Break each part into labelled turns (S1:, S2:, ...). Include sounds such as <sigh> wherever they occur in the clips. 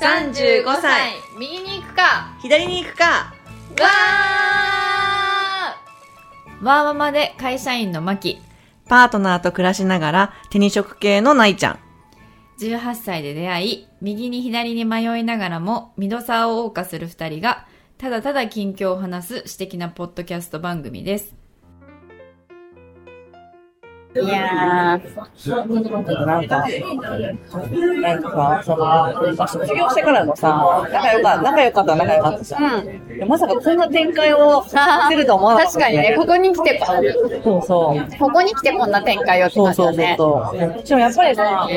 S1: 35歳
S2: 右に行くか
S1: 左に行くか
S2: わー
S3: ワーママで会社員のマキ。
S1: パートナーと暮らしながら手に職系のないちゃん。
S3: 18歳で出会い、右に左に迷いながらも、ミドサーを謳歌する二人が、ただただ近況を話す私的なポッドキャスト番組です。
S4: いやー、なんか、なんかさ、その、まあ卒業してからのさ、仲良かった、仲良かった仲良かったさ、いやまさかこんな展開をさせると思わなかった、
S2: 確かにね、ここに来て、
S4: そうそう。
S2: ここに来てこんな展開をって
S4: そうそうそう
S2: 感じだね。
S4: そう。しかもやっぱりさ、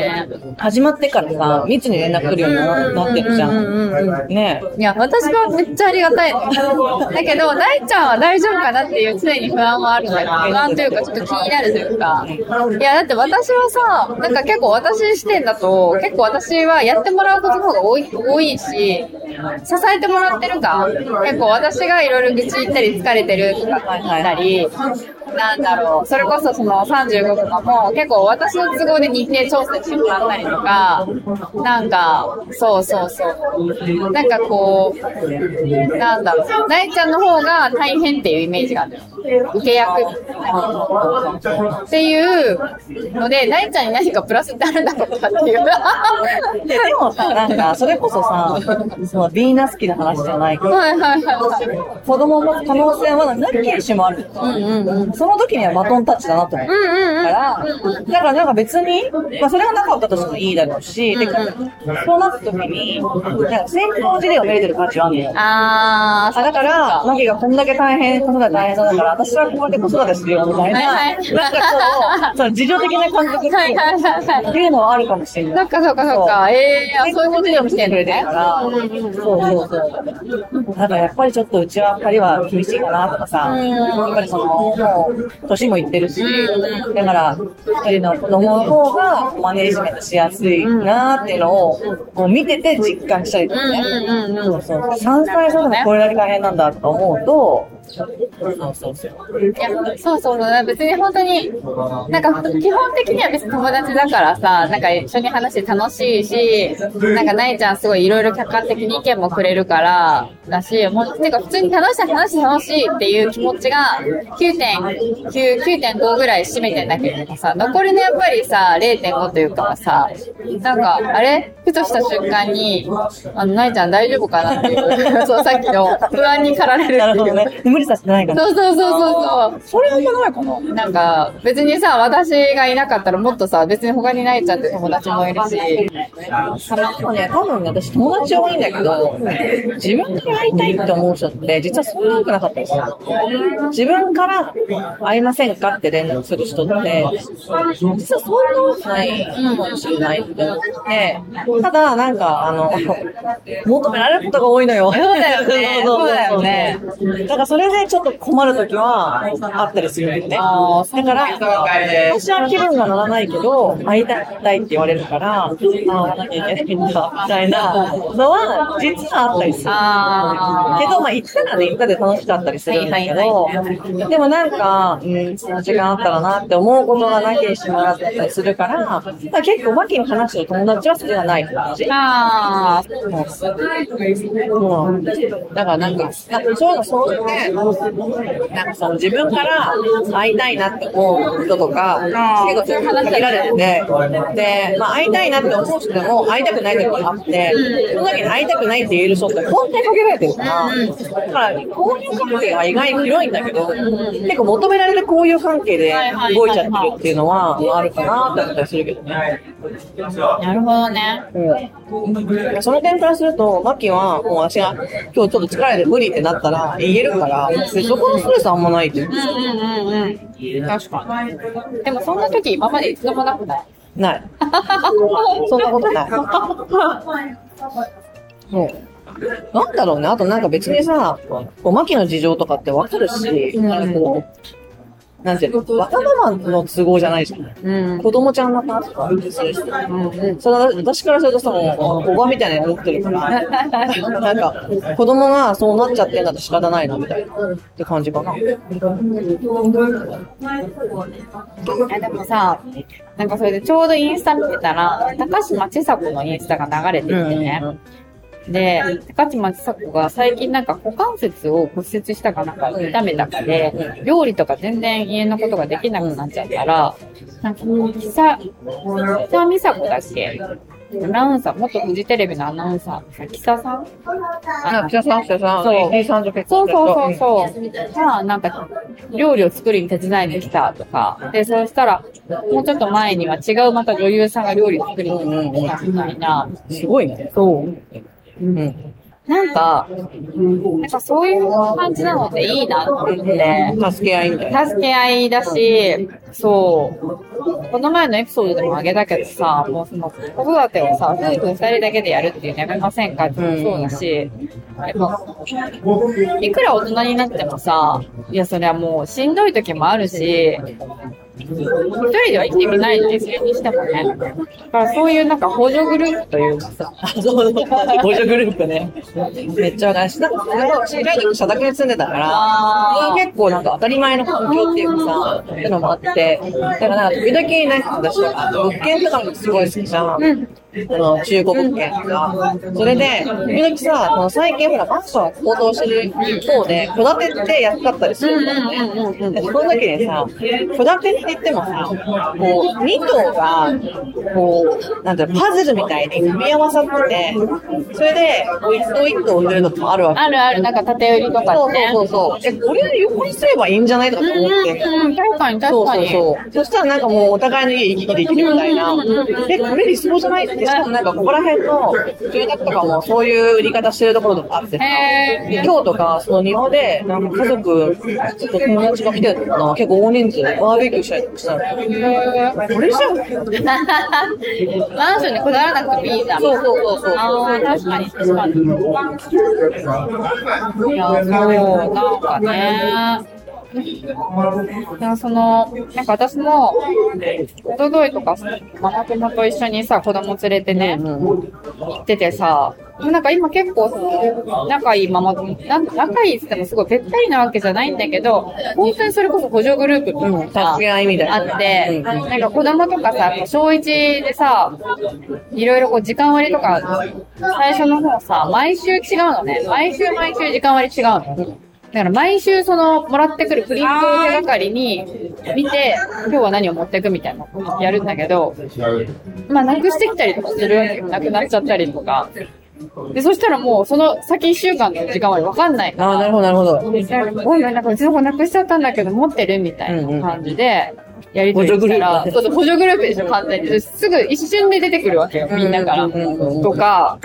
S4: 始まってからさ、密に連絡来るようになってるじゃん。ね
S2: いや、私はめっちゃありがたいの。だけど、大ちゃんは大丈夫かなっていう常に不安はあるんだよ。不安というか、ちょっと気になるというか。いや、だって私はさ、なんか結構私視点だと、結構私はやってもらうことの方が多い、多いし、支えてもらってるか、結構私がいろいろ愚痴言ったり疲れてるとか言ったり、なんだろう、それこそその35とかも結構私の都合で日程調整してもらったりとか、なんか、そうそうそう。なんかこう、なんだろう、大ちゃんの方が大変っていうイメージがある。受け役っていうので、大ちゃんに何かプラスってあるんだろうかっていう。
S4: え。でもさ、なんか、それこそさ、そのビーナスキの話じゃないけど、
S2: はいはいはい。
S4: 子供の可能性はまだなきにしもある。その時にはバトンタッチだなと思う。
S2: うんうんうん。
S4: から、だからなんか別に、まあそれがなかったとしてもいいだろうし、で、そうなった時に、なんか先行事例を見れてる価値はあるんだよ。
S2: あー、
S4: あだから、マギがこんだけ大変、子育て大変そうだから、私はこうやって子育てするよ、みたいな。
S2: はいはい
S4: なんかこう、その事情的な感覚って
S2: はい
S4: うのはあるかもしれない。
S2: そっかそっかそっか。ええー、あそういうことでもして
S4: くれてる。から、そうそうそう。だからやっぱりちょっとうちは二人は厳しいかなとかさ、やっぱりその、もう、年もいってるし、だから、二人の子供の方がマネージメントしやすいなっていうのを、こう見てて実感したりとかね。そうそう。3歳差でこれだけ大変なんだと思うと。
S2: いや、そうそうそう。別に本当に、なんか基本的には別に友達だからさ、なんか一緒に話して楽しいし、なんかないちゃんすごいいろいろ客観的に意見もくれるから、だし、もう、てか普通に楽しい話して楽しいっていう気持ちが9.9、9.5ぐらい占めてんだけどさ、残りのやっぱりさ、0.5というかさ、なんか、あれ？ふとした瞬間に、あの、ないちゃん大丈夫かなっていう、そうさっきの不安に駆られるっていう。
S4: なるほどね。無理さないから。
S2: そうそうそうそうそう。
S4: それはないかな
S2: なんか、別にさ、私がいなかったらもっとさ、別に他にないちゃんって友達もいるし。
S4: ね、多分ね、私友達は多いんだけど、自分から会いたいって思う人って、実はそんな多くなかったんですよ。自分から会いませんかって連絡する人って、実はそんな多くないかもしれないって思って、ただ、なんか、あの、求められることが多いのよ。
S2: そうだよね <laughs>
S4: そう
S2: だよね。
S4: だからそれでちょっと困るときはあったりするんだよね。
S2: あ
S4: だから、私は気分が乗らないけど、会いたいって言われるから、ああ、会わなきゃいけないんだ、みたいなのは、実はあったりする。
S2: あ
S4: けど、まあ、行ったらね、行ったで楽しかったりするんだけど、でもなんか、うん、その時間あったらなって思うことがなきゃしてもらったりするから、まあ、結構、マキの話の友達はそれがない感じ。
S2: あ
S4: うん。だからなんか、なんかそういうのそうって、なんかその自分から会いたいなって思う人とか、結構そういう話限られてて、で、まあ会いたいなって思う人でも会いたくない時があって、その時に会いたくないって言える人って本当に限られてるから、だから交友関係は意外に広いんだけど、結構求められる交友関係で動いちゃってるっていうのはあるかなって思ったりするけどね。
S2: あ、なるほどね。
S4: うん。その点からすると、マッキーは、もう私が今日ちょっと疲れて無理ってなったら言えるから、でそこのストレスあんまないっていう。
S2: うんうんうんうん。確かに。でもそんな時今まで一度もなくない？
S4: ない。そんなことない。う <laughs> ん。なんだろうね。あとなんか別にさ、こう、マキの事情とかってわかるし、なんなんていうの、わがままの都合じゃないじゃん。
S2: うん。
S4: 子供ちゃんだなとか、そういう人。それは私からするとさ、もう、おばみたいなの思ってるから、<laughs> なんか、子供がそうなっちゃってんだと仕方ないな、みたいな、って感じかな。
S2: あでもさ、なんかそれでちょうどインスタ見てたら、高島千佐子のインスタが流れてきてね。で、高島ちさ子が最近なんか股関節を骨折したかなんか痛めたかで、料理とか全然家のことができなくなっちゃったら、なんか、久、久美佐子だっけ？アナウンサー、元フジテレビのアナウンサー、キサさん？
S4: あ、北さん、北さん、
S2: そう
S4: A さん
S2: そう
S4: 婚
S2: そうそうそう。じゃあ、なんか、料理を作るに手伝いに来たとか。で、そうしたら、もうちょっと前には違うまた女優さんが料理を作りに来たみたいな。
S4: すごいね。
S2: そう。
S4: うん。
S2: なんか、なんかそういう感じなのでいいなって思って。
S4: 助け合いみたいな。
S2: 助け合いだし、そう。この前のエピソードでもあげたけどさ、もうその、子育てをさ、夫婦二人だけでやるっていうのやめませんかってもそうだし、やっぱ、いくら大人になってもさ、いや、それはもうしんどい時もあるし、一人では生きていけないのですよにしてもね。だからそういうなんか補助グループというかさ、
S4: あ、そうそう。補助グループね。めっちゃわかるし、なんか、私、大学社だけで住んでたから、
S2: あ
S4: 結構なんか当たり前の環境っていうかさ、そういうのもあって、だからなんか時々なんか私とか、物件とかもすごい好きじゃん。あの、中古物件とか。それで、時々さ、その最近ほら、マンション高騰してる一方で、戸建てって安かったりするんだよね。でその時にさ、戸建てって言ってもさ、こう、2棟が、こう、なんていうの、パズルみたいに組み合わさってて、それで、こう一棟一棟売れるのもあるわけ。
S2: あるある、なんか縦売りとか
S4: そう
S2: ね。
S4: そうそうそう。え、これ横にすればいいんじゃないとかって思って。
S2: うんうん、確かに
S4: そうそう
S2: 確かに。
S4: そう。そしたらなんかもうお互いの家行き来できるみたいな。え、これ理想じゃない？って、しかもなんかここら辺の住宅とかもそういう売り方してるところとかあってさ。今日とか、その庭で、なんか家族、ちょっと友達が来てるのかな、結構大人数でバーベキューしたりとかしたの。これじゃん。<laughs>
S2: マンションにこだわらなくてもいいじゃん。
S4: そうそうそうそう。
S2: ああ、確かに、確かに。いや、そう、なんかね。いや、その、なんか私も、おとといとか、ママ友と一緒にさ、子供連れてね、行っててさ、なんか今結構、仲いいママ仲いいって言ってもすごいべったりなわけじゃないんだけど、本当にそれこそ補助グループみたいなさ
S4: 助け合いみたいな。
S2: あって、なんか子供とかさ、小一でさ、いろいろこう時間割とか、最初の方さ、毎週違うのね。毎週毎週時間割違うの。だから毎週その、もらってくるプリントを手がかりに見て、今日は何を持っていくみたいなことをやるんだけど、まあ、なくしてきたりとかするわけよ。なくなっちゃったりとか。で、そしたらもう、その先一週間の時間割わかんないから
S4: ああ、なるほど、なるほど。
S2: ごめん、なんかうちの子なくしちゃったんだけど、持ってるみたいな感じで、やりとりしたら、
S4: 補助グループ
S2: そうそう補助グループでしょ、完全に。ですぐ一瞬で出てくるわけよ、みんなから。とか、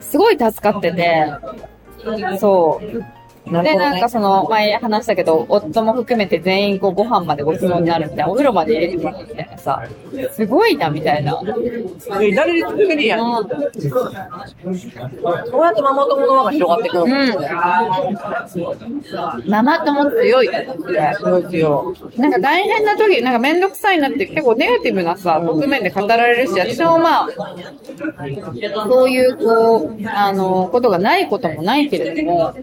S2: すごい助かってて、そう。で、
S4: な
S2: んか。その、前話したけど、夫も含めて全員こうご飯までごちそうになるみたいな、お風呂まで入れてくるみたいなさ、すごいな、みたいな。
S4: え誰で作やん。
S2: うん
S4: こうやってママ友の輪が広がっていくの。
S2: うん。ママ友強いよね。
S4: そうですよ。
S2: なんか大変な時、なんかめんどくさいなって結構ネガティブなさ、側面で語られるし、私もまあ、そういうこう、あの、ことがないこともないけれども、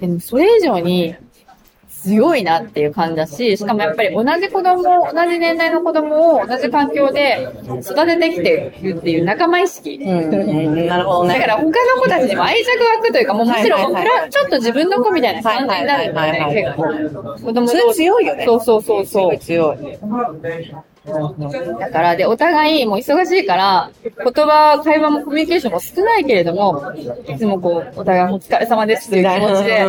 S2: でもそれ以上に強いなっていう感じだし、しかもやっぱり同じ子供、同じ年代の子供を同じ環境で育ててきてるっていう仲間意識。
S4: なるほどね。
S2: だから他の子たちにも愛着湧くというか、もうむしろ、ちょっと自分の子みたいな感じになるんだよね、結構。子供
S4: それ強いよね。
S2: そうそうそうそう。
S4: 強い。
S2: だから、で、お互いもう忙しいから、言葉、会話もコミュニケーションも少ないけれども、いつもこう、お互いお疲れ様ですという気持ちで、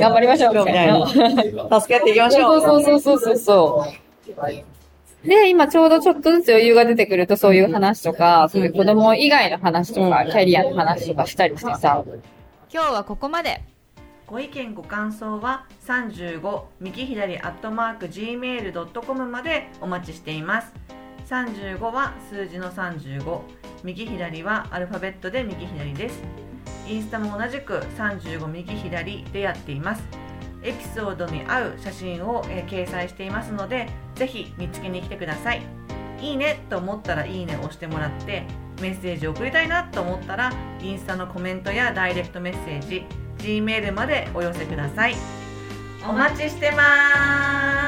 S2: 頑張りましょうみたいな。
S4: 助け合っていきましょう。
S2: そうそうそうそうそう。で、今ちょうどちょっとずつ余裕が出てくるとそういう話とか、そういう子供以外の話とか、キャリアの話とかしたりしてさ、
S3: 今日はここまで
S1: ご意見ご感想は35右左アットマーク gmail.com までお待ちしています。35は数字の35右左はアルファベットで右左です。インスタも同じく35右左でやっています。エピソードに合う写真を、えー掲載していますのでぜひ見つけに来てください。いいねと思ったらいいねを押してもらってメッセージを送りたいなと思ったらインスタのコメントやダイレクトメッセージ Gmail までお寄せください。お待ちしてます。